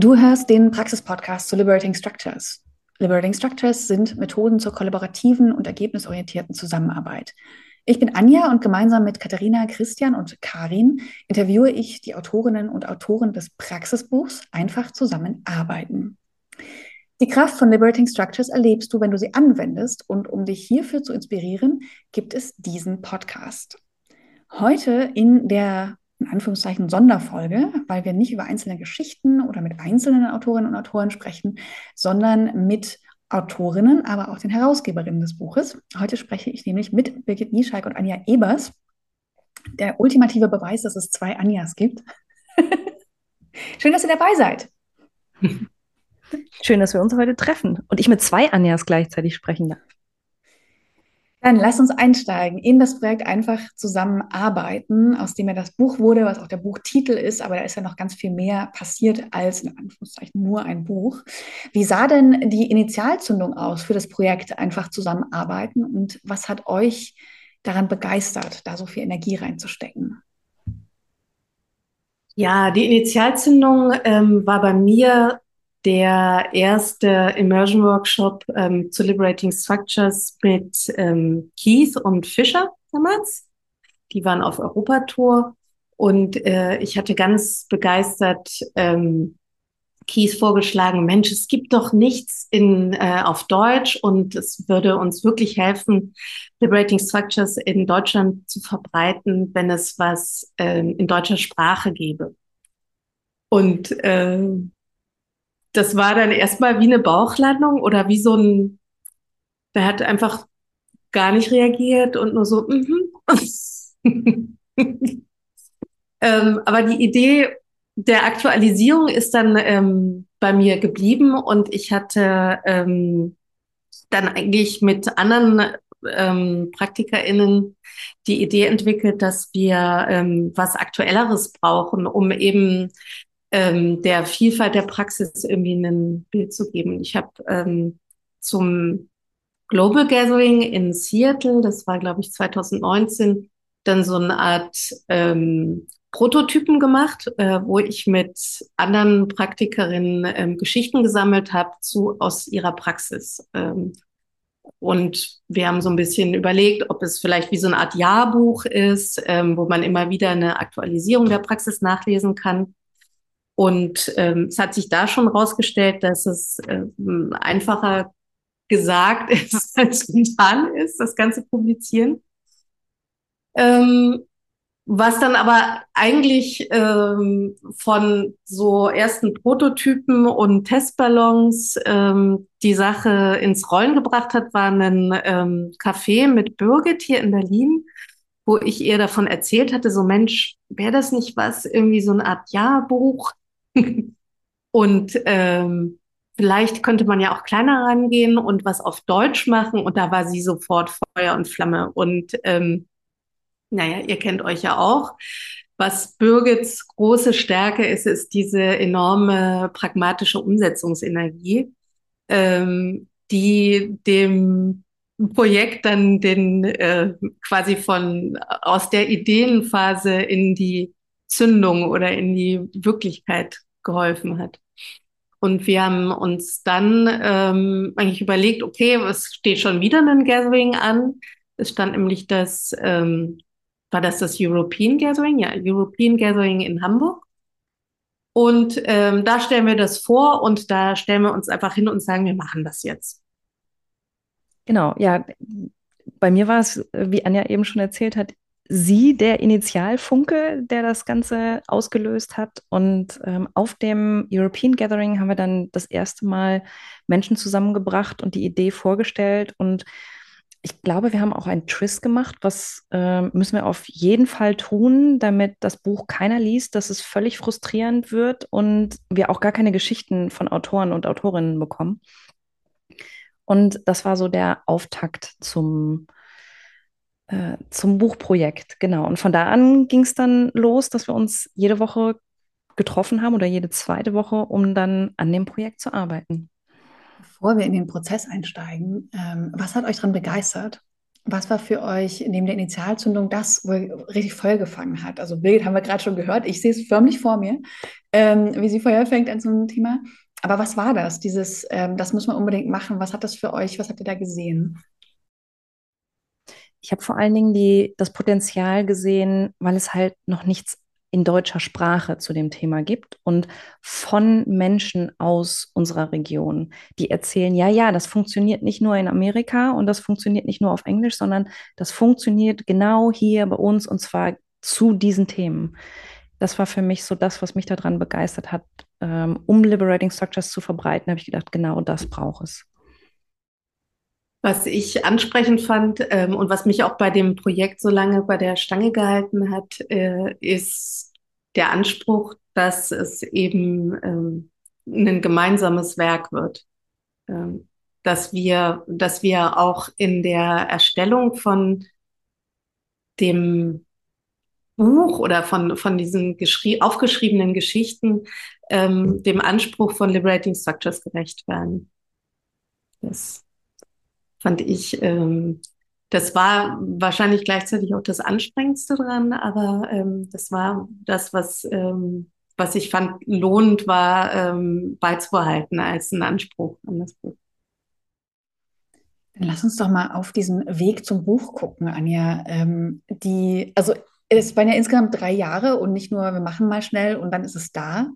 Du hörst den Praxis-Podcast zu Liberating Structures. Liberating Structures sind Methoden zur kollaborativen und ergebnisorientierten Zusammenarbeit. Ich bin Anja und gemeinsam mit Katharina, Christian und Karin interviewe ich die Autorinnen und Autoren des Praxisbuchs Einfach zusammenarbeiten. Die Kraft von Liberating Structures erlebst du, wenn du sie anwendest und um dich hierfür zu inspirieren, gibt es diesen Podcast. Heute in der in Anführungszeichen Sonderfolge, weil wir nicht über einzelne Geschichten oder mit einzelnen Autorinnen und Autoren sprechen, sondern mit Autorinnen, aber auch den Herausgeberinnen des Buches. Heute spreche ich nämlich mit Birgit Nieschalk und Anja Ebers. Der ultimative Beweis, dass es zwei Anjas gibt. Schön, dass ihr dabei seid. Schön, dass wir uns heute treffen und ich mit zwei Anjas gleichzeitig sprechen darf. Dann lass uns einsteigen in das Projekt einfach zusammenarbeiten, aus dem ja das Buch wurde, was auch der Buchtitel ist, aber da ist ja noch ganz viel mehr passiert als in Anführungszeichen nur ein Buch. Wie sah denn die Initialzündung aus für das Projekt einfach zusammenarbeiten und was hat euch daran begeistert, da so viel Energie reinzustecken? Ja, die Initialzündung ähm, war bei mir der erste Immersion Workshop ähm, zu Liberating Structures mit ähm, Keith und Fischer damals. Die waren auf Europatour und äh, ich hatte ganz begeistert ähm, Keith vorgeschlagen, Mensch, es gibt doch nichts in, äh, auf Deutsch und es würde uns wirklich helfen, Liberating Structures in Deutschland zu verbreiten, wenn es was äh, in deutscher Sprache gäbe. Und äh, das war dann erstmal wie eine Bauchlandung oder wie so ein, der hat einfach gar nicht reagiert und nur so, mhm. ähm, aber die Idee der Aktualisierung ist dann ähm, bei mir geblieben und ich hatte ähm, dann eigentlich mit anderen ähm, PraktikerInnen die Idee entwickelt, dass wir ähm, was Aktuelleres brauchen, um eben ähm, der Vielfalt der Praxis irgendwie ein Bild zu geben. Ich habe ähm, zum Global Gathering in Seattle, das war glaube ich 2019, dann so eine Art ähm, Prototypen gemacht, äh, wo ich mit anderen Praktikerinnen ähm, Geschichten gesammelt habe zu aus ihrer Praxis. Ähm, und wir haben so ein bisschen überlegt, ob es vielleicht wie so eine Art Jahrbuch ist, ähm, wo man immer wieder eine Aktualisierung der Praxis nachlesen kann. Und ähm, es hat sich da schon rausgestellt, dass es ähm, einfacher gesagt ist, als getan ist, das ganze Publizieren. Ähm, was dann aber eigentlich ähm, von so ersten Prototypen und Testballons ähm, die Sache ins Rollen gebracht hat, war ein ähm, Café mit Birgit hier in Berlin, wo ich ihr davon erzählt hatte, so Mensch, wäre das nicht was, irgendwie so eine Art Jahrbuch und ähm, vielleicht könnte man ja auch kleiner rangehen und was auf Deutsch machen. Und da war sie sofort Feuer und Flamme. Und ähm, naja, ihr kennt euch ja auch. Was Birgits große Stärke ist, ist diese enorme pragmatische Umsetzungsenergie, ähm, die dem Projekt dann den äh, quasi von aus der Ideenphase in die Zündung oder in die Wirklichkeit geholfen hat. Und wir haben uns dann ähm, eigentlich überlegt, okay, es steht schon wieder ein Gathering an. Es stand nämlich das, ähm, war das das European Gathering? Ja, European Gathering in Hamburg. Und ähm, da stellen wir das vor und da stellen wir uns einfach hin und sagen, wir machen das jetzt. Genau, ja. Bei mir war es, wie Anja eben schon erzählt hat, sie der Initialfunke, der das Ganze ausgelöst hat. Und ähm, auf dem European Gathering haben wir dann das erste Mal Menschen zusammengebracht und die Idee vorgestellt. Und ich glaube, wir haben auch einen Tris gemacht. Was äh, müssen wir auf jeden Fall tun, damit das Buch keiner liest, dass es völlig frustrierend wird und wir auch gar keine Geschichten von Autoren und Autorinnen bekommen. Und das war so der Auftakt zum äh, zum Buchprojekt, genau. Und von da an ging es dann los, dass wir uns jede Woche getroffen haben oder jede zweite Woche, um dann an dem Projekt zu arbeiten. Bevor wir in den Prozess einsteigen, ähm, was hat euch daran begeistert? Was war für euch neben der Initialzündung das, wo ihr richtig Feuer gefangen hat? Also Birgit haben wir gerade schon gehört. Ich sehe es förmlich vor mir, ähm, wie sie Feuer fängt an so einem Thema. Aber was war das? Dieses, ähm, das muss man unbedingt machen. Was hat das für euch? Was habt ihr da gesehen? Ich habe vor allen Dingen die, das Potenzial gesehen, weil es halt noch nichts in deutscher Sprache zu dem Thema gibt und von Menschen aus unserer Region, die erzählen, ja, ja, das funktioniert nicht nur in Amerika und das funktioniert nicht nur auf Englisch, sondern das funktioniert genau hier bei uns und zwar zu diesen Themen. Das war für mich so das, was mich daran begeistert hat, ähm, um Liberating Structures zu verbreiten, habe ich gedacht, genau das braucht es. Was ich ansprechend fand ähm, und was mich auch bei dem Projekt so lange bei der Stange gehalten hat, äh, ist der Anspruch, dass es eben ähm, ein gemeinsames Werk wird. Ähm, dass wir, dass wir auch in der Erstellung von dem Buch oder von, von diesen aufgeschriebenen Geschichten ähm, dem Anspruch von Liberating Structures gerecht werden. Das fand ich, ähm, das war wahrscheinlich gleichzeitig auch das Anstrengendste dran, aber ähm, das war das, was, ähm, was ich fand lohnend war, ähm, beizubehalten als ein Anspruch an das Buch. Dann lass uns doch mal auf diesen Weg zum Buch gucken, Anja. Ähm, die, also es waren ja insgesamt drei Jahre und nicht nur, wir machen mal schnell und dann ist es da.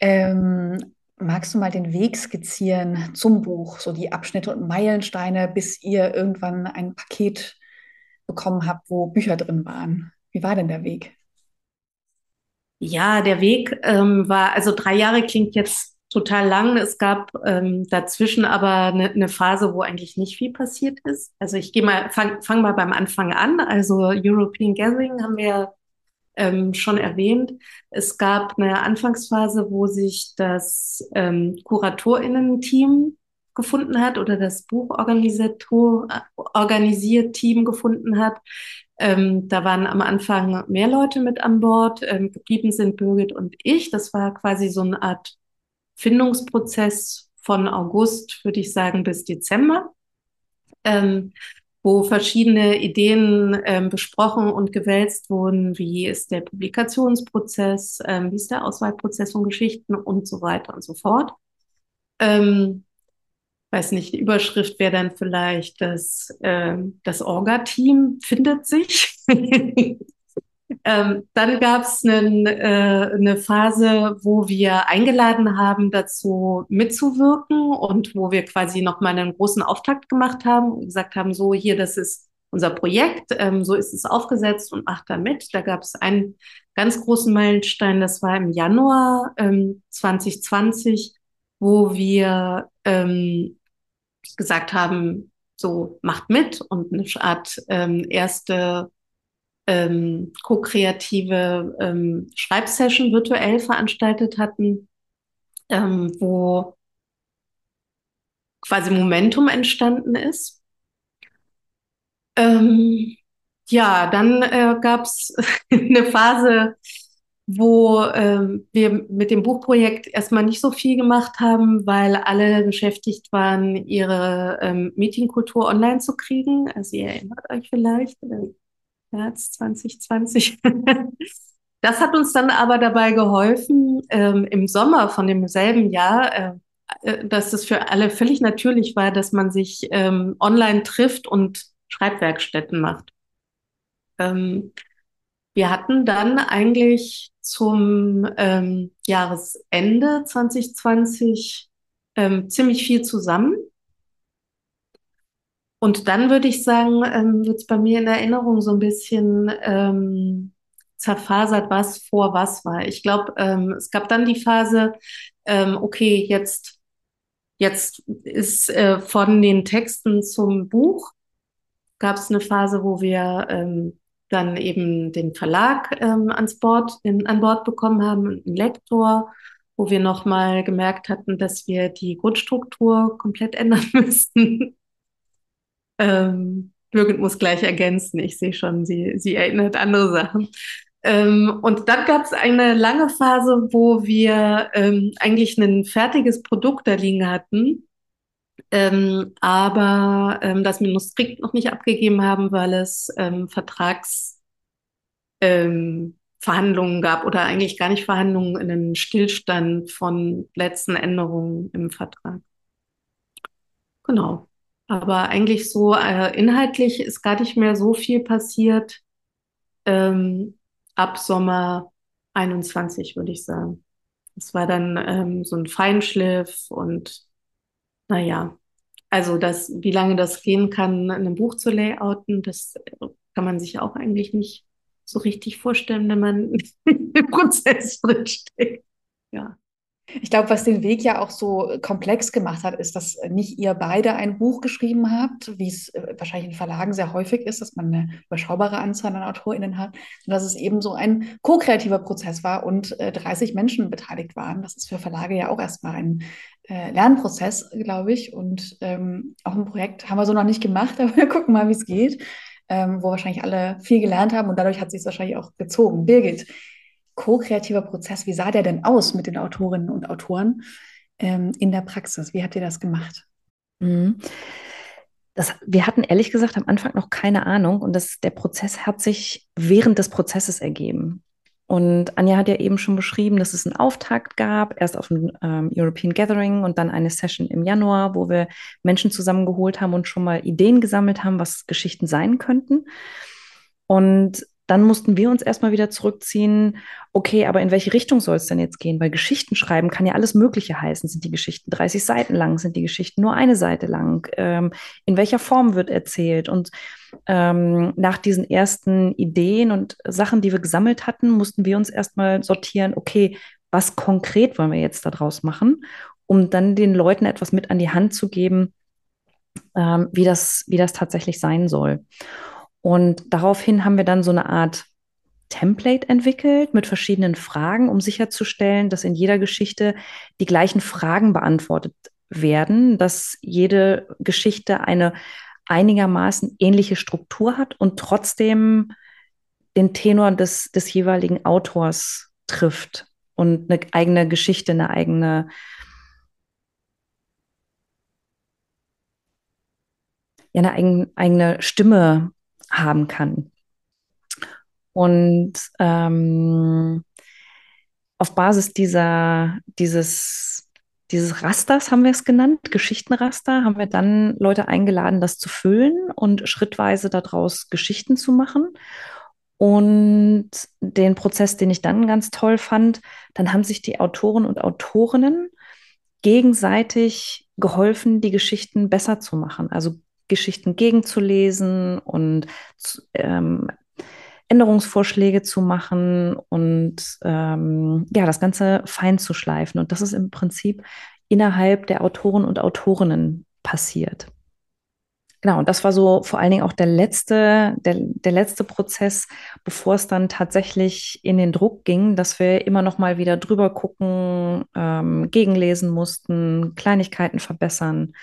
Ähm, Magst du mal den Weg skizzieren zum Buch, so die Abschnitte und Meilensteine, bis ihr irgendwann ein Paket bekommen habt, wo Bücher drin waren? Wie war denn der Weg? Ja, der Weg ähm, war, also drei Jahre klingt jetzt total lang. Es gab ähm, dazwischen aber eine, eine Phase, wo eigentlich nicht viel passiert ist. Also ich gehe mal, fang, fang mal beim Anfang an. Also European Gathering haben wir ähm, schon erwähnt. Es gab eine Anfangsphase, wo sich das ähm, KuratorInnen-Team gefunden hat oder das Buchorganisator organisiert Team gefunden hat. Ähm, da waren am Anfang mehr Leute mit an Bord. Ähm, geblieben sind Birgit und ich. Das war quasi so eine Art Findungsprozess von August, würde ich sagen, bis Dezember. Ähm, wo verschiedene Ideen ähm, besprochen und gewälzt wurden, wie ist der Publikationsprozess, ähm, wie ist der Auswahlprozess von Geschichten und so weiter und so fort. Ähm, weiß nicht, die Überschrift wäre dann vielleicht das, äh, das Orga-Team findet sich. Ähm, dann gab es äh, eine Phase, wo wir eingeladen haben, dazu mitzuwirken und wo wir quasi nochmal einen großen Auftakt gemacht haben und gesagt haben, so hier, das ist unser Projekt, ähm, so ist es aufgesetzt und macht da mit. Da gab es einen ganz großen Meilenstein, das war im Januar ähm, 2020, wo wir ähm, gesagt haben, so macht mit und eine Art ähm, erste ähm, ko-kreative ähm, Schreibsession virtuell veranstaltet hatten, ähm, wo quasi Momentum entstanden ist. Ähm, ja, dann äh, gab es eine Phase, wo ähm, wir mit dem Buchprojekt erstmal nicht so viel gemacht haben, weil alle beschäftigt waren, ihre ähm, Meetingkultur online zu kriegen. Also ihr erinnert euch vielleicht, äh, März 2020. Das hat uns dann aber dabei geholfen, ähm, im Sommer von demselben Jahr, äh, äh, dass es für alle völlig natürlich war, dass man sich ähm, online trifft und Schreibwerkstätten macht. Ähm, wir hatten dann eigentlich zum ähm, Jahresende 2020 ähm, ziemlich viel zusammen. Und dann würde ich sagen, ähm, wird es bei mir in Erinnerung so ein bisschen ähm, zerfasert, was vor was war. Ich glaube, ähm, es gab dann die Phase, ähm, okay, jetzt, jetzt ist äh, von den Texten zum Buch, gab es eine Phase, wo wir ähm, dann eben den Verlag ähm, ans Bord, in, an Bord bekommen haben, einen Lektor, wo wir nochmal gemerkt hatten, dass wir die Grundstruktur komplett ändern müssten. Ähm, Birgit muss gleich ergänzen. Ich sehe schon, sie, sie erinnert andere Sachen. Ähm, und dann gab es eine lange Phase, wo wir ähm, eigentlich ein fertiges Produkt da liegen hatten, ähm, aber ähm, das Manuskript noch nicht abgegeben haben, weil es ähm, Vertragsverhandlungen ähm, gab oder eigentlich gar nicht Verhandlungen, einen Stillstand von letzten Änderungen im Vertrag. Genau. Aber eigentlich so äh, inhaltlich ist gar nicht mehr so viel passiert ähm, ab Sommer 21, würde ich sagen. Es war dann ähm, so ein Feinschliff und naja, also das, wie lange das gehen kann, ein Buch zu layouten, das kann man sich auch eigentlich nicht so richtig vorstellen, wenn man im Prozess drinsteckt. Ja. Ich glaube, was den Weg ja auch so komplex gemacht hat, ist, dass nicht ihr beide ein Buch geschrieben habt, wie es äh, wahrscheinlich in Verlagen sehr häufig ist, dass man eine überschaubare Anzahl an AutorInnen hat, sondern dass es eben so ein ko-kreativer Prozess war und äh, 30 Menschen beteiligt waren. Das ist für Verlage ja auch erstmal ein äh, Lernprozess, glaube ich. Und ähm, auch ein Projekt haben wir so noch nicht gemacht, aber wir gucken mal, wie es geht, ähm, wo wahrscheinlich alle viel gelernt haben und dadurch hat sich es wahrscheinlich auch gezogen. Birgit, ko-kreativer Prozess, wie sah der denn aus mit den Autorinnen und Autoren ähm, in der Praxis? Wie habt ihr das gemacht? Mhm. Das, wir hatten ehrlich gesagt am Anfang noch keine Ahnung und das, der Prozess hat sich während des Prozesses ergeben. Und Anja hat ja eben schon beschrieben, dass es einen Auftakt gab, erst auf dem ähm, European Gathering und dann eine Session im Januar, wo wir Menschen zusammengeholt haben und schon mal Ideen gesammelt haben, was Geschichten sein könnten. Und dann mussten wir uns erstmal wieder zurückziehen, okay, aber in welche Richtung soll es denn jetzt gehen? Weil Geschichten schreiben kann ja alles Mögliche heißen. Sind die Geschichten 30 Seiten lang? Sind die Geschichten nur eine Seite lang? Ähm, in welcher Form wird erzählt? Und ähm, nach diesen ersten Ideen und Sachen, die wir gesammelt hatten, mussten wir uns erstmal sortieren, okay, was konkret wollen wir jetzt daraus machen, um dann den Leuten etwas mit an die Hand zu geben, ähm, wie, das, wie das tatsächlich sein soll. Und daraufhin haben wir dann so eine Art Template entwickelt mit verschiedenen Fragen, um sicherzustellen, dass in jeder Geschichte die gleichen Fragen beantwortet werden, dass jede Geschichte eine einigermaßen ähnliche Struktur hat und trotzdem den Tenor des, des jeweiligen Autors trifft und eine eigene Geschichte, eine eigene ja, eine eigene, eigene Stimme haben kann. Und ähm, auf Basis dieser, dieses, dieses Rasters haben wir es genannt, Geschichtenraster, haben wir dann Leute eingeladen, das zu füllen und schrittweise daraus Geschichten zu machen. Und den Prozess, den ich dann ganz toll fand, dann haben sich die Autoren und Autorinnen gegenseitig geholfen, die Geschichten besser zu machen. Also Geschichten gegenzulesen und ähm, Änderungsvorschläge zu machen und ähm, ja, das Ganze fein zu schleifen. Und das ist im Prinzip innerhalb der Autoren und Autorinnen passiert. Genau, und das war so vor allen Dingen auch der letzte, der, der letzte Prozess, bevor es dann tatsächlich in den Druck ging, dass wir immer noch mal wieder drüber gucken, ähm, gegenlesen mussten, Kleinigkeiten verbessern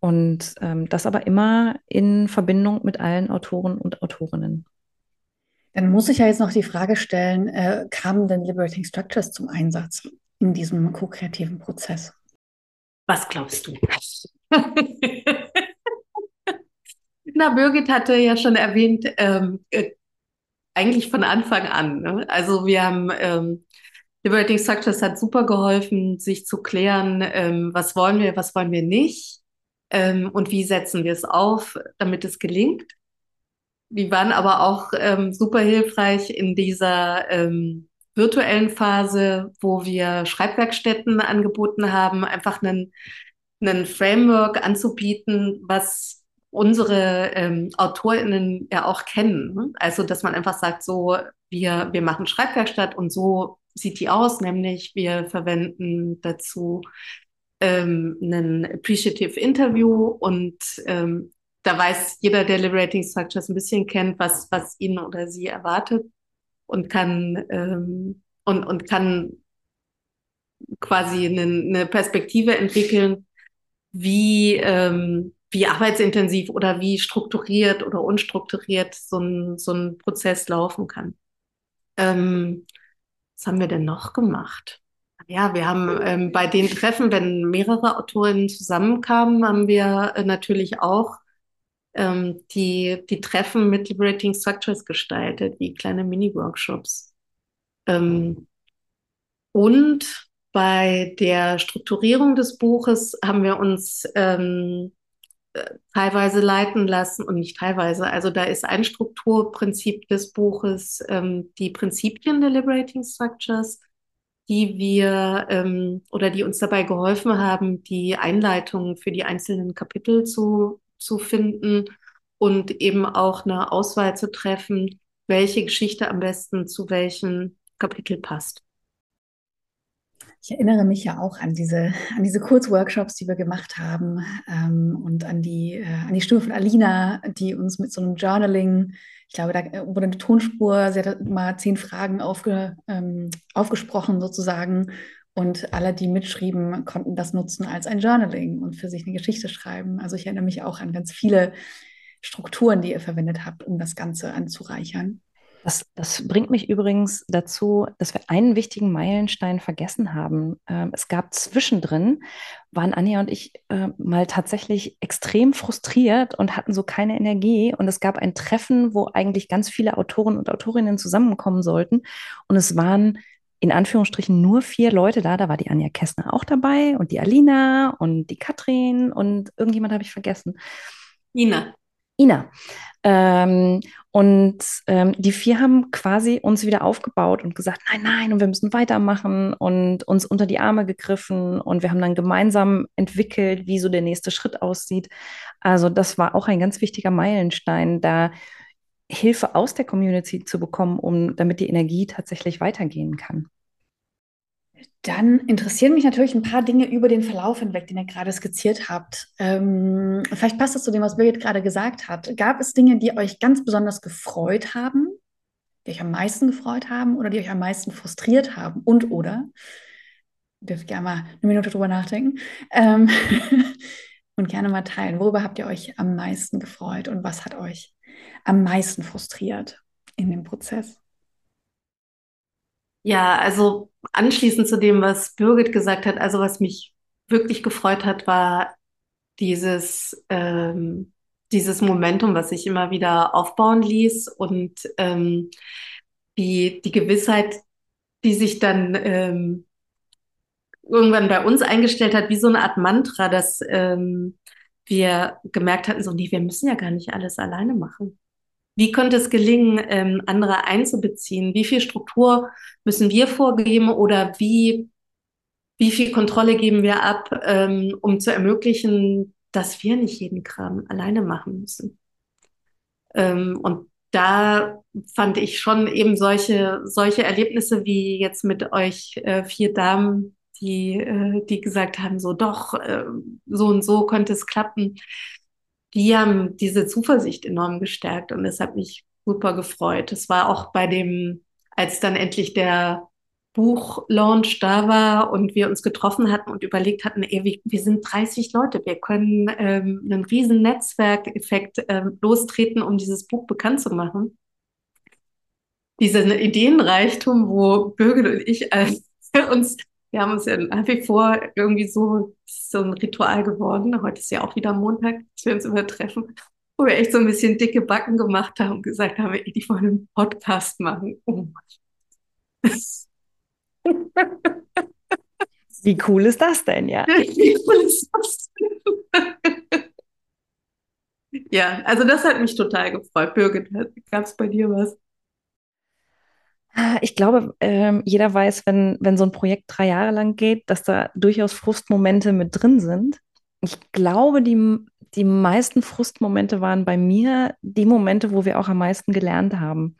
und ähm, das aber immer in Verbindung mit allen Autoren und Autorinnen. Dann muss ich ja jetzt noch die Frage stellen, äh, kamen denn Liberating Structures zum Einsatz in diesem ko-kreativen Prozess? Was glaubst du? Na, Birgit hatte ja schon erwähnt, ähm, äh, eigentlich von Anfang an. Ne? Also wir haben ähm, Liberating Structures hat super geholfen, sich zu klären, ähm, was wollen wir, was wollen wir nicht ähm, und wie setzen wir es auf, damit es gelingt. Die waren aber auch ähm, super hilfreich in dieser ähm, virtuellen Phase, wo wir Schreibwerkstätten angeboten haben, einfach einen, einen Framework anzubieten, was unsere ähm, AutorInnen ja auch kennen. Ne? Also, dass man einfach sagt, so, wir, wir machen Schreibwerkstatt und so sieht die aus, nämlich wir verwenden dazu ähm, ein Appreciative Interview und ähm, da weiß jeder, der Liberating Structures ein bisschen kennt, was, was ihn oder sie erwartet und kann, ähm, und, und kann quasi eine, eine Perspektive entwickeln, wie, ähm, wie arbeitsintensiv oder wie strukturiert oder unstrukturiert so ein, so ein Prozess laufen kann. Ähm, was haben wir denn noch gemacht? Ja, wir haben ähm, bei den Treffen, wenn mehrere Autorinnen zusammenkamen, haben wir äh, natürlich auch ähm, die, die Treffen mit Liberating Structures gestaltet, wie kleine Mini-Workshops. Ähm, und bei der Strukturierung des Buches haben wir uns ähm, äh, teilweise leiten lassen und nicht teilweise. Also da ist ein Strukturprinzip des Buches ähm, die Prinzipien der Liberating Structures, die wir ähm, oder die uns dabei geholfen haben, die Einleitungen für die einzelnen Kapitel zu, zu finden und eben auch eine Auswahl zu treffen, welche Geschichte am besten zu welchem Kapitel passt. Ich erinnere mich ja auch an diese, an diese Kurzworkshops, die wir gemacht haben ähm, und an die, äh, an die Stimme von Alina, die uns mit so einem Journaling, ich glaube, da wurde eine Tonspur, sie hat mal zehn Fragen aufge, ähm, aufgesprochen sozusagen und alle, die mitschrieben, konnten das nutzen als ein Journaling und für sich eine Geschichte schreiben. Also ich erinnere mich auch an ganz viele Strukturen, die ihr verwendet habt, um das Ganze anzureichern. Das, das, bringt mich übrigens dazu, dass wir einen wichtigen Meilenstein vergessen haben. Ähm, es gab zwischendrin, waren Anja und ich äh, mal tatsächlich extrem frustriert und hatten so keine Energie. Und es gab ein Treffen, wo eigentlich ganz viele Autoren und Autorinnen zusammenkommen sollten. Und es waren in Anführungsstrichen nur vier Leute da. Da war die Anja Kessner auch dabei und die Alina und die Katrin und irgendjemand habe ich vergessen. Ina. Ina. Ähm, und ähm, die vier haben quasi uns wieder aufgebaut und gesagt, nein, nein, und wir müssen weitermachen und uns unter die Arme gegriffen und wir haben dann gemeinsam entwickelt, wie so der nächste Schritt aussieht. Also das war auch ein ganz wichtiger Meilenstein, da Hilfe aus der Community zu bekommen, um damit die Energie tatsächlich weitergehen kann. Dann interessieren mich natürlich ein paar Dinge über den Verlauf hinweg, den ihr gerade skizziert habt. Ähm, vielleicht passt das zu dem, was Birgit gerade gesagt hat. Gab es Dinge, die euch ganz besonders gefreut haben, die euch am meisten gefreut haben oder die euch am meisten frustriert haben und oder? Dürft gerne mal eine Minute drüber nachdenken. Ähm, und gerne mal teilen. Worüber habt ihr euch am meisten gefreut und was hat euch am meisten frustriert in dem Prozess? Ja, also anschließend zu dem, was Birgit gesagt hat, also was mich wirklich gefreut hat, war dieses, ähm, dieses Momentum, was sich immer wieder aufbauen ließ und ähm, die, die Gewissheit, die sich dann ähm, irgendwann bei uns eingestellt hat, wie so eine Art Mantra, dass ähm, wir gemerkt hatten, so, nee, wir müssen ja gar nicht alles alleine machen. Wie könnte es gelingen, ähm, andere einzubeziehen? Wie viel Struktur müssen wir vorgeben oder wie, wie viel Kontrolle geben wir ab, ähm, um zu ermöglichen, dass wir nicht jeden Kram alleine machen müssen? Ähm, und da fand ich schon eben solche, solche Erlebnisse wie jetzt mit euch äh, vier Damen, die, äh, die gesagt haben, so doch, äh, so und so könnte es klappen die haben diese Zuversicht enorm gestärkt und es hat mich super gefreut. Es war auch bei dem, als dann endlich der Buchlaunch da war und wir uns getroffen hatten und überlegt hatten, ey, wir, wir sind 30 Leute, wir können ähm, einen riesen Netzwerkeffekt ähm, lostreten, um dieses Buch bekannt zu machen. Dieser Ideenreichtum, wo Birgit und ich als uns wir haben uns ja nach wie vor irgendwie so, so ein Ritual geworden. Heute ist ja auch wieder Montag, dass wir uns immer treffen, wo wir echt so ein bisschen dicke Backen gemacht haben und gesagt haben, ey, die wollen einen Podcast machen. Oh Wie cool ist das denn, ja? Wie cool ist das denn? ja, also das hat mich total gefreut. Birgit, gab es bei dir was? Ich glaube, ähm, jeder weiß, wenn, wenn so ein Projekt drei Jahre lang geht, dass da durchaus Frustmomente mit drin sind. Ich glaube, die, die meisten Frustmomente waren bei mir die Momente, wo wir auch am meisten gelernt haben.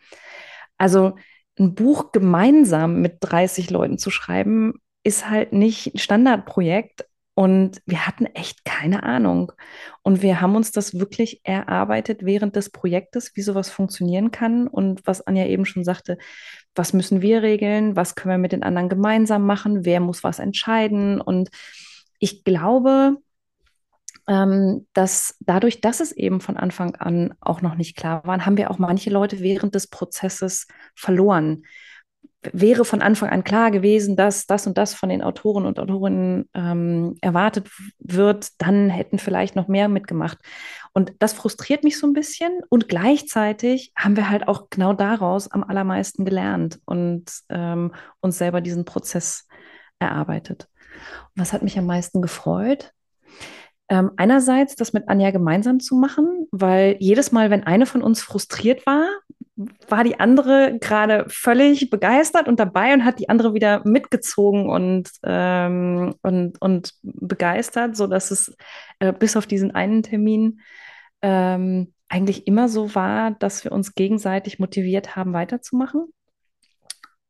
Also ein Buch gemeinsam mit 30 Leuten zu schreiben, ist halt nicht ein Standardprojekt, und wir hatten echt keine Ahnung. Und wir haben uns das wirklich erarbeitet während des Projektes, wie sowas funktionieren kann. Und was Anja eben schon sagte, was müssen wir regeln? Was können wir mit den anderen gemeinsam machen? Wer muss was entscheiden? Und ich glaube, ähm, dass dadurch, dass es eben von Anfang an auch noch nicht klar war, haben wir auch manche Leute während des Prozesses verloren wäre von Anfang an klar gewesen, dass das und das von den Autoren und Autorinnen ähm, erwartet wird, dann hätten vielleicht noch mehr mitgemacht. Und das frustriert mich so ein bisschen. Und gleichzeitig haben wir halt auch genau daraus am allermeisten gelernt und ähm, uns selber diesen Prozess erarbeitet. Und was hat mich am meisten gefreut? Ähm, einerseits das mit Anja gemeinsam zu machen, weil jedes Mal, wenn eine von uns frustriert war, war die andere gerade völlig begeistert und dabei und hat die andere wieder mitgezogen und, ähm, und, und begeistert, sodass es äh, bis auf diesen einen Termin ähm, eigentlich immer so war, dass wir uns gegenseitig motiviert haben, weiterzumachen.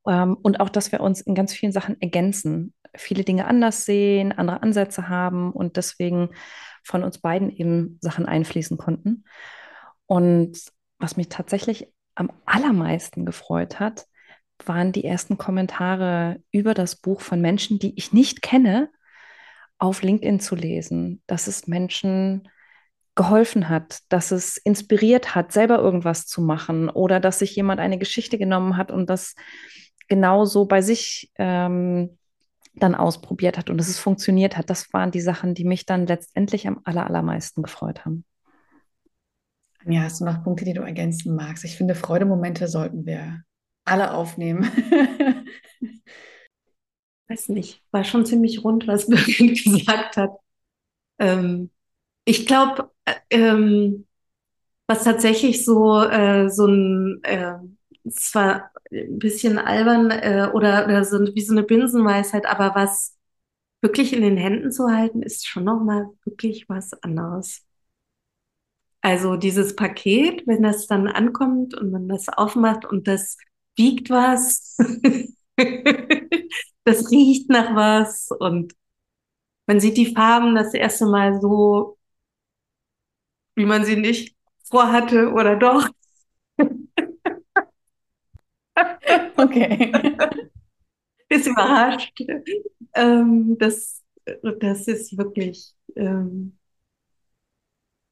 Ähm, und auch, dass wir uns in ganz vielen Sachen ergänzen, viele Dinge anders sehen, andere Ansätze haben und deswegen von uns beiden eben Sachen einfließen konnten. Und was mich tatsächlich am allermeisten gefreut hat, waren die ersten Kommentare über das Buch von Menschen, die ich nicht kenne, auf LinkedIn zu lesen, dass es Menschen geholfen hat, dass es inspiriert hat, selber irgendwas zu machen oder dass sich jemand eine Geschichte genommen hat und das genauso bei sich ähm, dann ausprobiert hat und dass es funktioniert hat. Das waren die Sachen, die mich dann letztendlich am aller, allermeisten gefreut haben. Ja, hast du noch Punkte, die du ergänzen magst? Ich finde, Freudemomente sollten wir alle aufnehmen. Weiß nicht, war schon ziemlich rund, was Birgit gesagt hat. Ähm, ich glaube, äh, ähm, was tatsächlich so, äh, so ein, äh, zwar ein bisschen albern äh, oder, oder so wie so eine Binsenweisheit, aber was wirklich in den Händen zu halten, ist schon nochmal wirklich was anderes. Also dieses Paket, wenn das dann ankommt und man das aufmacht und das wiegt was, das riecht nach was und man sieht die Farben das erste Mal so, wie man sie nicht vorhatte oder doch. okay. Ist überrascht. Ähm, das, das ist wirklich ähm,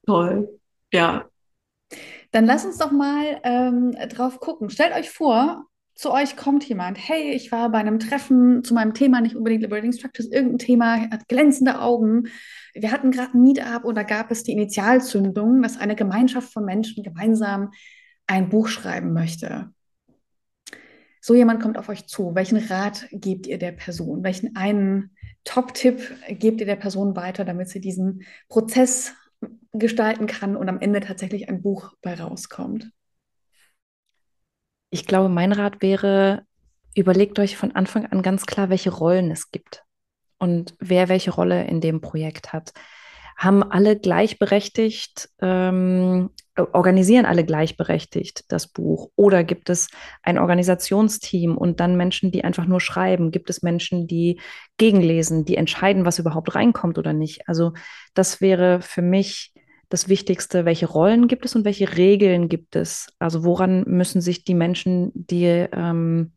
toll. Ja. Dann lass uns doch mal ähm, drauf gucken. Stellt euch vor, zu euch kommt jemand, hey, ich war bei einem Treffen zu meinem Thema, nicht unbedingt Liberating Structures, irgendein Thema, hat glänzende Augen. Wir hatten gerade ein Meetup oder gab es die Initialzündung, dass eine Gemeinschaft von Menschen gemeinsam ein Buch schreiben möchte. So jemand kommt auf euch zu. Welchen Rat gebt ihr der Person? Welchen einen Top-Tipp gebt ihr der Person weiter, damit sie diesen Prozess gestalten kann und am Ende tatsächlich ein Buch bei rauskommt? Ich glaube, mein Rat wäre, überlegt euch von Anfang an ganz klar, welche Rollen es gibt und wer welche Rolle in dem Projekt hat. Haben alle gleichberechtigt, ähm, organisieren alle gleichberechtigt das Buch? Oder gibt es ein Organisationsteam und dann Menschen, die einfach nur schreiben? Gibt es Menschen, die gegenlesen, die entscheiden, was überhaupt reinkommt oder nicht? Also das wäre für mich das Wichtigste, welche Rollen gibt es und welche Regeln gibt es? Also woran müssen sich die Menschen, die, ähm,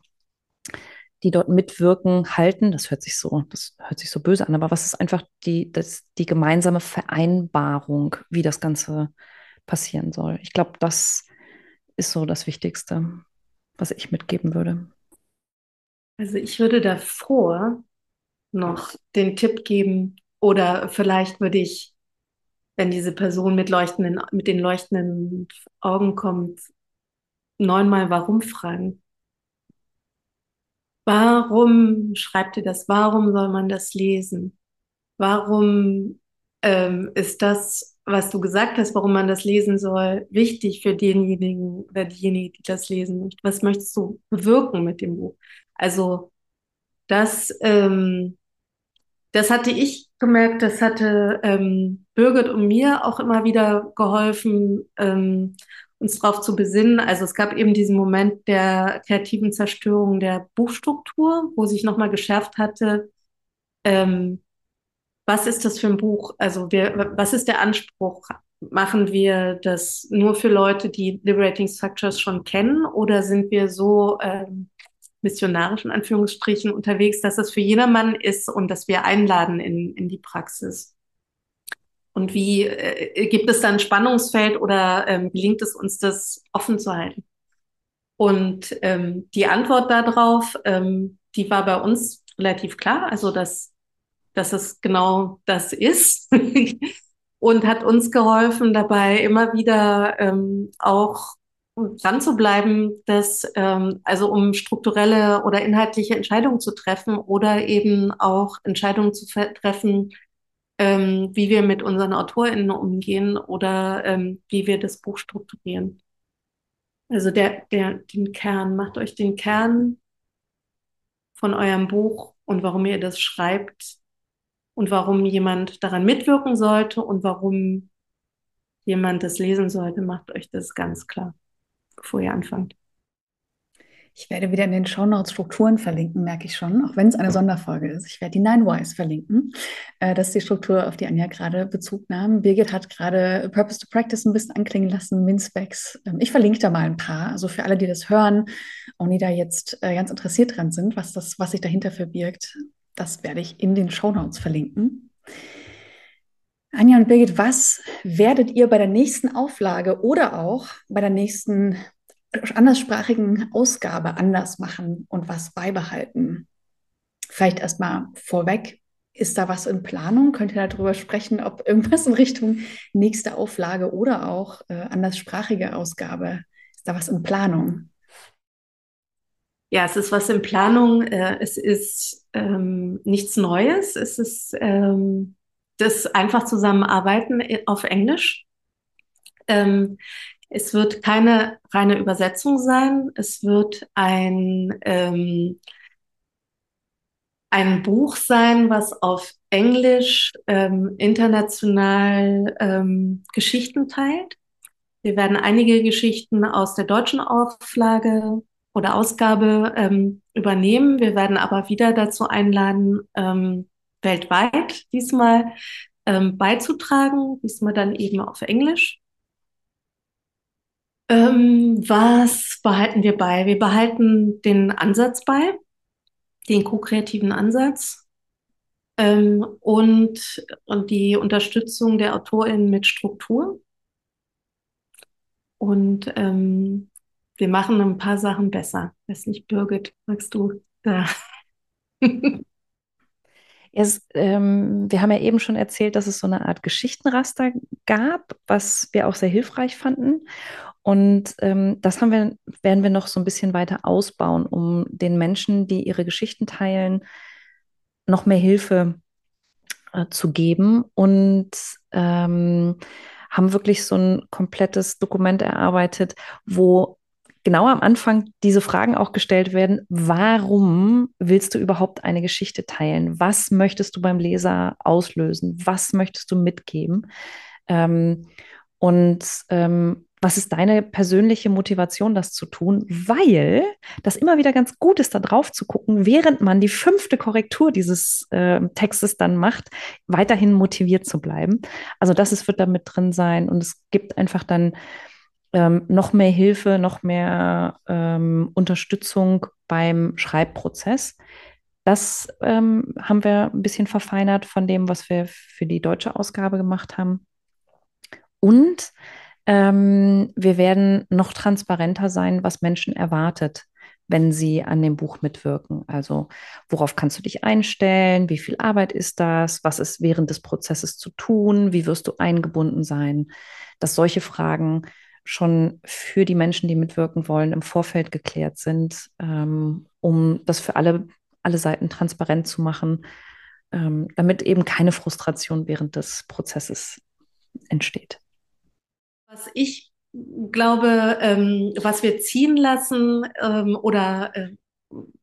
die dort mitwirken, halten? Das hört sich so, das hört sich so böse an, aber was ist einfach die, das, die gemeinsame Vereinbarung, wie das Ganze passieren soll? Ich glaube, das ist so das Wichtigste, was ich mitgeben würde. Also ich würde davor noch den Tipp geben, oder vielleicht würde ich wenn diese Person mit leuchtenden, mit den leuchtenden Augen kommt, neunmal warum fragen. Warum schreibt ihr das? Warum soll man das lesen? Warum ähm, ist das, was du gesagt hast, warum man das lesen soll, wichtig für denjenigen oder diejenige, die das lesen möchte? Was möchtest du bewirken mit dem Buch? Also das ähm, das hatte ich gemerkt, das hatte ähm, Birgit und mir auch immer wieder geholfen, ähm, uns darauf zu besinnen. Also es gab eben diesen Moment der kreativen Zerstörung der Buchstruktur, wo sich nochmal geschärft hatte, ähm, was ist das für ein Buch? Also wir, was ist der Anspruch? Machen wir das nur für Leute, die Liberating Structures schon kennen oder sind wir so ähm, missionarisch in Anführungsstrichen unterwegs, dass das für jedermann ist und dass wir einladen in, in die Praxis. Und wie äh, gibt es da ein Spannungsfeld oder ähm, gelingt es uns, das offen zu halten? Und ähm, die Antwort darauf, ähm, die war bei uns relativ klar, also dass, dass es genau das ist und hat uns geholfen, dabei immer wieder ähm, auch dran zu bleiben, dass ähm, also um strukturelle oder inhaltliche Entscheidungen zu treffen oder eben auch Entscheidungen zu treffen, ähm, wie wir mit unseren AutorInnen umgehen oder ähm, wie wir das Buch strukturieren. Also der, der, den Kern, macht euch den Kern von eurem Buch und warum ihr das schreibt und warum jemand daran mitwirken sollte und warum jemand das lesen sollte, macht euch das ganz klar, bevor ihr anfangt. Ich werde wieder in den Shownotes Strukturen verlinken, merke ich schon, auch wenn es eine Sonderfolge ist. Ich werde die Nine Whys verlinken. Äh, das ist die Struktur, auf die Anja gerade Bezug nahm. Birgit hat gerade Purpose to Practice ein bisschen anklingen lassen, Minspecs. Ähm, ich verlinke da mal ein paar. Also für alle, die das hören und die da jetzt äh, ganz interessiert dran sind, was, das, was sich dahinter verbirgt, das werde ich in den Shownotes verlinken. Anja und Birgit, was werdet ihr bei der nächsten Auflage oder auch bei der nächsten anderssprachigen Ausgabe anders machen und was beibehalten? Vielleicht erstmal vorweg, ist da was in Planung? Könnt ihr darüber sprechen, ob irgendwas in Richtung nächste Auflage oder auch äh, anderssprachige Ausgabe, ist da was in Planung? Ja, es ist was in Planung. Äh, es ist ähm, nichts Neues. Es ist ähm, das einfach Zusammenarbeiten auf Englisch. Ähm, es wird keine reine Übersetzung sein. Es wird ein, ähm, ein Buch sein, was auf Englisch ähm, international ähm, Geschichten teilt. Wir werden einige Geschichten aus der deutschen Auflage oder Ausgabe ähm, übernehmen. Wir werden aber wieder dazu einladen, ähm, weltweit diesmal ähm, beizutragen, diesmal dann eben auf Englisch. Ähm, was behalten wir bei? Wir behalten den Ansatz bei, den ko-kreativen Ansatz ähm, und, und die Unterstützung der Autorin mit Struktur. Und ähm, wir machen ein paar Sachen besser. Weiß nicht, Birgit, magst du da? Es, ähm, wir haben ja eben schon erzählt, dass es so eine Art Geschichtenraster gab, was wir auch sehr hilfreich fanden. Und ähm, das haben wir, werden wir noch so ein bisschen weiter ausbauen, um den Menschen, die ihre Geschichten teilen, noch mehr Hilfe äh, zu geben und ähm, haben wirklich so ein komplettes Dokument erarbeitet, wo genau am Anfang diese Fragen auch gestellt werden, warum willst du überhaupt eine Geschichte teilen? Was möchtest du beim Leser auslösen? Was möchtest du mitgeben? Ähm, und ähm, was ist deine persönliche Motivation, das zu tun? Weil das immer wieder ganz gut ist, da drauf zu gucken, während man die fünfte Korrektur dieses äh, Textes dann macht, weiterhin motiviert zu bleiben. Also das ist, wird da mit drin sein und es gibt einfach dann ähm, noch mehr Hilfe, noch mehr ähm, Unterstützung beim Schreibprozess. Das ähm, haben wir ein bisschen verfeinert von dem, was wir für die deutsche Ausgabe gemacht haben. Und ähm, wir werden noch transparenter sein, was Menschen erwartet, wenn sie an dem Buch mitwirken. Also worauf kannst du dich einstellen? Wie viel Arbeit ist das? Was ist während des Prozesses zu tun? Wie wirst du eingebunden sein? Dass solche Fragen schon für die Menschen, die mitwirken wollen, im Vorfeld geklärt sind, ähm, um das für alle, alle Seiten transparent zu machen, ähm, damit eben keine Frustration während des Prozesses entsteht. Was ich glaube, ähm, was wir ziehen lassen ähm, oder äh,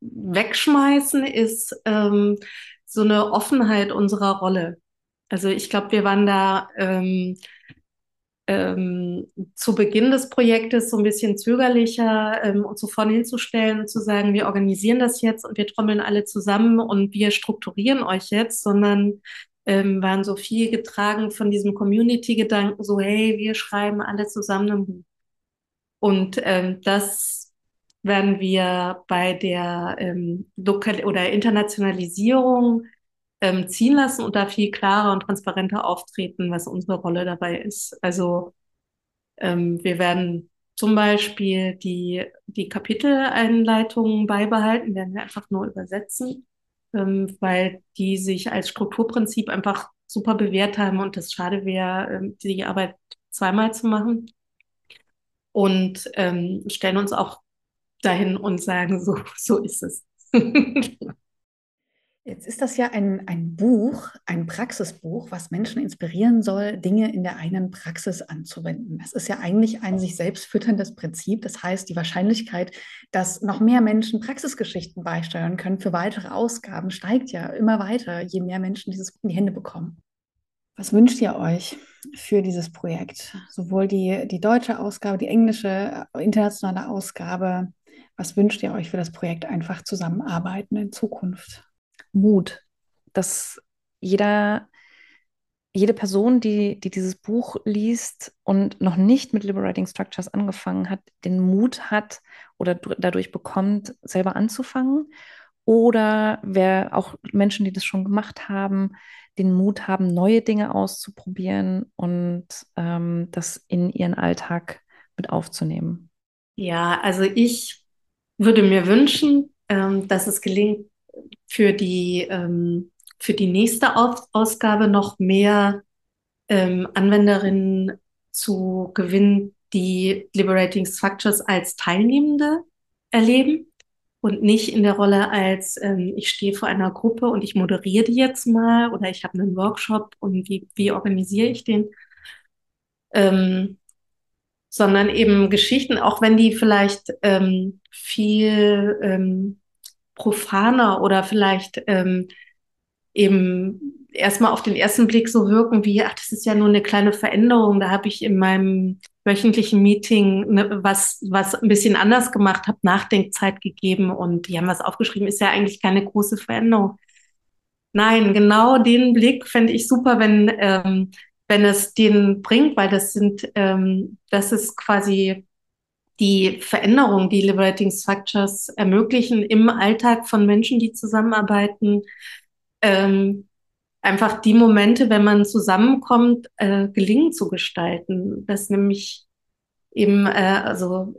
wegschmeißen, ist ähm, so eine Offenheit unserer Rolle. Also ich glaube, wir waren da ähm, zu Beginn des Projektes so ein bisschen zögerlicher, ähm, uns so vorne hinzustellen und zu sagen, wir organisieren das jetzt und wir trommeln alle zusammen und wir strukturieren euch jetzt, sondern ähm, waren so viel getragen von diesem Community-Gedanken, so hey, wir schreiben alle zusammen ein Buch. Und ähm, das werden wir bei der ähm, Lokal oder Internationalisierung ähm, ziehen lassen und da viel klarer und transparenter auftreten, was unsere Rolle dabei ist. Also ähm, wir werden zum Beispiel die, die Kapiteleinleitungen beibehalten, werden wir einfach nur übersetzen, ähm, weil die sich als Strukturprinzip einfach super bewährt haben und das schade wäre, ähm, die Arbeit zweimal zu machen. Und ähm, stellen uns auch dahin und sagen, so, so ist es. Jetzt ist das ja ein, ein Buch, ein Praxisbuch, was Menschen inspirieren soll, Dinge in der eigenen Praxis anzuwenden. Das ist ja eigentlich ein sich selbst fütterndes Prinzip. Das heißt, die Wahrscheinlichkeit, dass noch mehr Menschen Praxisgeschichten beisteuern können für weitere Ausgaben, steigt ja immer weiter, je mehr Menschen dieses in die Hände bekommen. Was wünscht ihr euch für dieses Projekt? Sowohl die, die deutsche Ausgabe, die englische, internationale Ausgabe. Was wünscht ihr euch für das Projekt einfach zusammenarbeiten in Zukunft? Mut, dass jeder, jede Person, die, die dieses Buch liest und noch nicht mit Liberating Structures angefangen hat, den Mut hat oder dadurch bekommt, selber anzufangen. Oder wer auch Menschen, die das schon gemacht haben, den Mut haben, neue Dinge auszuprobieren und ähm, das in ihren Alltag mit aufzunehmen. Ja, also ich würde mir wünschen, ähm, dass es gelingt, für die, ähm, für die nächste Aus Ausgabe noch mehr ähm, Anwenderinnen zu gewinnen, die Liberating Structures als Teilnehmende erleben und nicht in der Rolle als ähm, ich stehe vor einer Gruppe und ich moderiere die jetzt mal oder ich habe einen Workshop und wie, wie organisiere ich den, ähm, sondern eben Geschichten, auch wenn die vielleicht ähm, viel ähm, profaner oder vielleicht ähm, eben erstmal auf den ersten Blick so wirken wie, ach, das ist ja nur eine kleine Veränderung. Da habe ich in meinem wöchentlichen Meeting ne, was, was ein bisschen anders gemacht, habe Nachdenkzeit gegeben und die haben was aufgeschrieben, ist ja eigentlich keine große Veränderung. Nein, genau den Blick fände ich super, wenn, ähm, wenn es den bringt, weil das sind, ähm, das ist quasi die Veränderung, die Liberating Structures ermöglichen im Alltag von Menschen, die zusammenarbeiten, ähm, einfach die Momente, wenn man zusammenkommt, äh, gelingen zu gestalten. Das nämlich eben, äh, also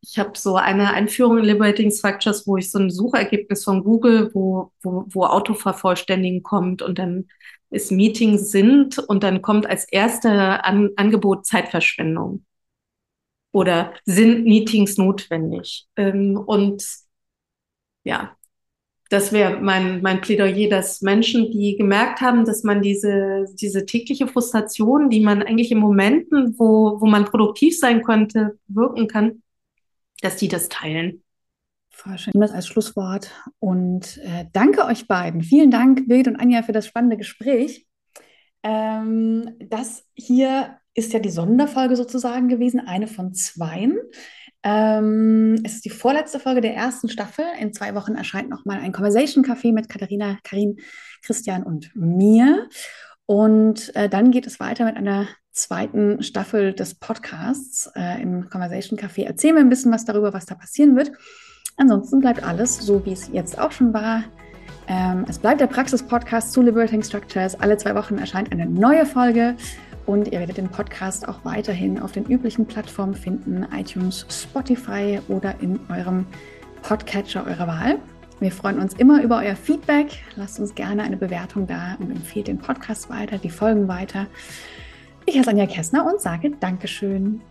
ich habe so eine Einführung in Liberating Structures, wo ich so ein Suchergebnis von Google, wo, wo, wo Autovervollständigen kommt und dann ist Meetings sind und dann kommt als erste An Angebot Zeitverschwendung oder sind Meetings notwendig? Ähm, und ja, das wäre mein, mein Plädoyer, dass Menschen, die gemerkt haben, dass man diese, diese tägliche Frustration, die man eigentlich in Momenten, wo, wo man produktiv sein könnte, wirken kann, dass die das teilen. Voll schön. Das als Schlusswort. Und äh, danke euch beiden. Vielen Dank, Birgit und Anja, für das spannende Gespräch. Ähm, das hier ist ja die Sonderfolge sozusagen gewesen, eine von zweien. Ähm, es ist die vorletzte Folge der ersten Staffel. In zwei Wochen erscheint nochmal ein Conversation Café mit Katharina, Karin, Christian und mir. Und äh, dann geht es weiter mit einer zweiten Staffel des Podcasts. Äh, Im Conversation Café erzählen wir ein bisschen was darüber, was da passieren wird. Ansonsten bleibt alles so, wie es jetzt auch schon war. Ähm, es bleibt der Praxis-Podcast zu Liberating Structures. Alle zwei Wochen erscheint eine neue Folge. Und ihr werdet den Podcast auch weiterhin auf den üblichen Plattformen finden, iTunes, Spotify oder in eurem Podcatcher eurer Wahl. Wir freuen uns immer über euer Feedback. Lasst uns gerne eine Bewertung da und empfehlt den Podcast weiter, die Folgen weiter. Ich heiße Anja Kessner und sage Dankeschön.